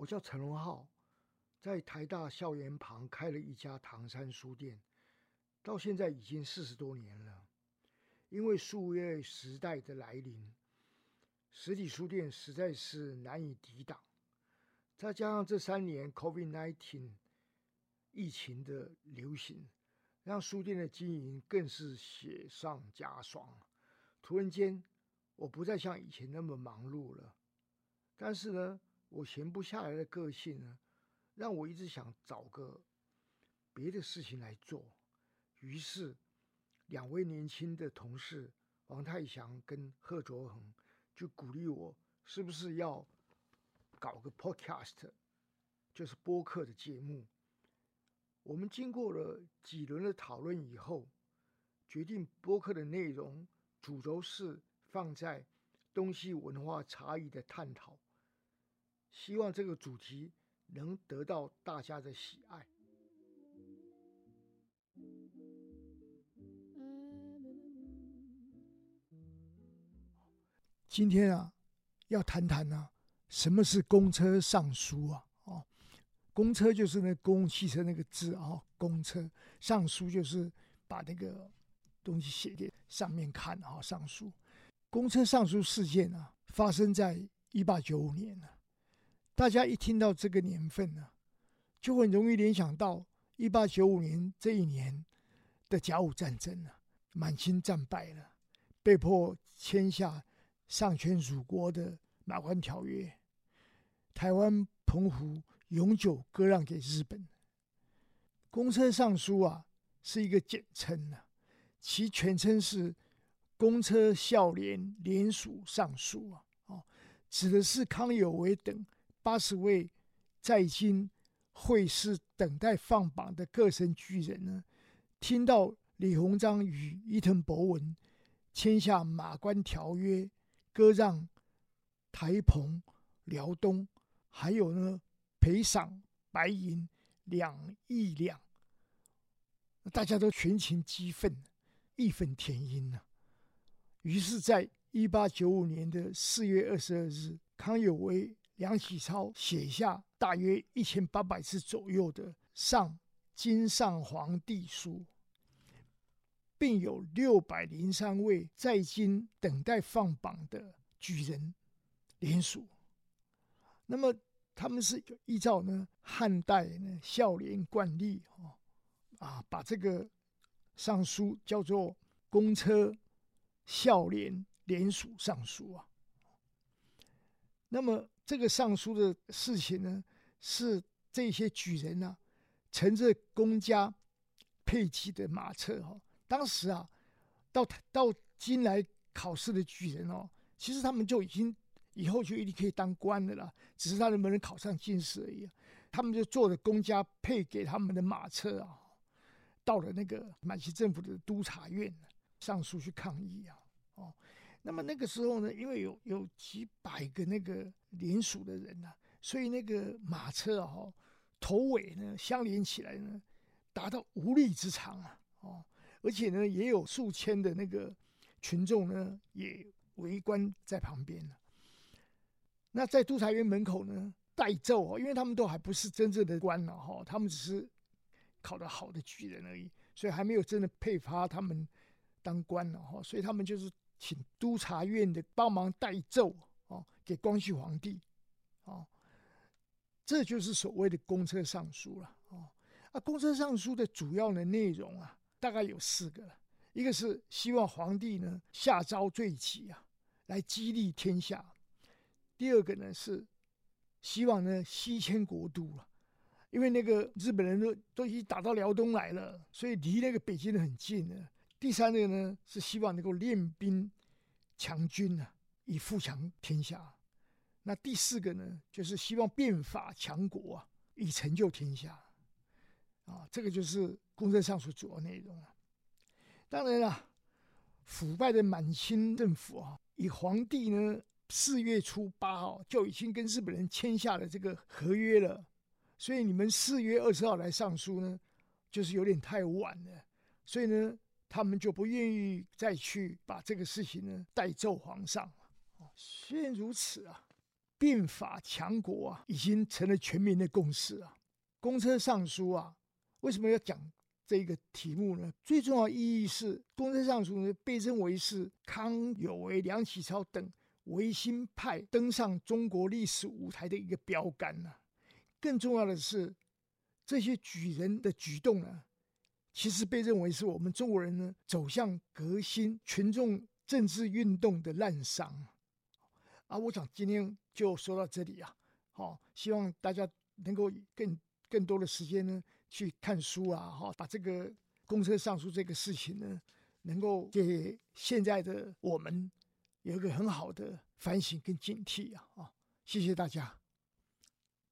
我叫陈荣浩，在台大校园旁开了一家唐山书店，到现在已经四十多年了。因为数位时代的来临，实体书店实在是难以抵挡。再加上这三年 COVID-19 疫情的流行，让书店的经营更是雪上加霜。突然间，我不再像以前那么忙碌了。但是呢，我闲不下来的个性呢，让我一直想找个别的事情来做。于是，两位年轻的同事王太祥跟贺卓恒就鼓励我，是不是要搞个 podcast，就是播客的节目。我们经过了几轮的讨论以后，决定播客的内容主轴是放在东西文化差异的探讨。希望这个主题能得到大家的喜爱。今天啊，要谈谈呢，什么是公车上书啊？哦，公车就是那公共汽车那个字啊，公车上书就是把那个东西写给上面看啊，上书。公车上书事件啊，发生在一八九五年呢。大家一听到这个年份呢，就很容易联想到一八九五年这一年的甲午战争啊，满清战败了，被迫签下丧权辱国的《马关条约》，台湾澎湖永久割让给日本。公车上书啊，是一个简称呢，其全称是公车孝廉联署上书啊，哦，指的是康有为等。八十位在京会试等待放榜的各省巨人呢，听到李鸿章与伊藤博文签下《马关条约》，割让台澎、辽东，还有呢赔偿白银两亿两，大家都群情激愤，义愤填膺呐。于是，在一八九五年的四月二十二日，康有为。梁启超写下大约一千八百字左右的《上金上皇帝书》，并有六百零三位在京等待放榜的举人联署。那么他们是依照呢汉代呢孝廉惯例哦啊，把这个上书叫做公车孝廉联署上书啊。那么。这个上书的事情呢，是这些举人呢，乘着公家配给的马车哈。当时啊，到到京来考试的举人哦，其实他们就已经以后就一定可以当官的了，只是他能不能考上进士而已。他们就坐着公家配给他们的马车啊，到了那个满清政府的督察院上书去抗议啊，那么那个时候呢，因为有有几百个那个连署的人呐，所以那个马车啊，头尾呢相连起来呢，达到无力之长啊，哦，而且呢也有数千的那个群众呢也围观在旁边呢。那在督察院门口呢代奏哦，因为他们都还不是真正的官了哈，他们只是考得好的举人而已，所以还没有真的配发他们当官了哈，所以他们就是。请督察院的帮忙代奏哦，给光绪皇帝，哦，这就是所谓的公车上书了哦。啊，公车上书的主要的内容啊，大概有四个。一个是希望皇帝呢下诏罪己啊，来激励天下；第二个呢是希望呢西迁国都了，因为那个日本人都都已经打到辽东来了，所以离那个北京很近了。第三个呢是希望能够练兵强军啊，以富强天下。那第四个呢，就是希望变法强国啊，以成就天下。啊，这个就是公车上所主要内容啊。当然了，腐败的满清政府啊，以皇帝呢四月初八号就已经跟日本人签下了这个合约了，所以你们四月二十号来上书呢，就是有点太晚了。所以呢。他们就不愿意再去把这个事情呢带奏皇上了。虽然如此啊，变法强国啊，已经成了全民的共识啊。公车上书啊，为什么要讲这个题目呢？最重要意义是，公车上书呢被认为是康有为、梁启超等维新派登上中国历史舞台的一个标杆呢。更重要的是，这些举人的举动呢，其实被认为是我们中国人呢走向革新群众政治运动的滥觞啊。我想今天就说到这里啊，好，希望大家能够更。更多的时间呢，去看书啊，哈，把这个公车上书这个事情呢，能够给现在的我们有一个很好的反省跟警惕啊，啊，谢谢大家。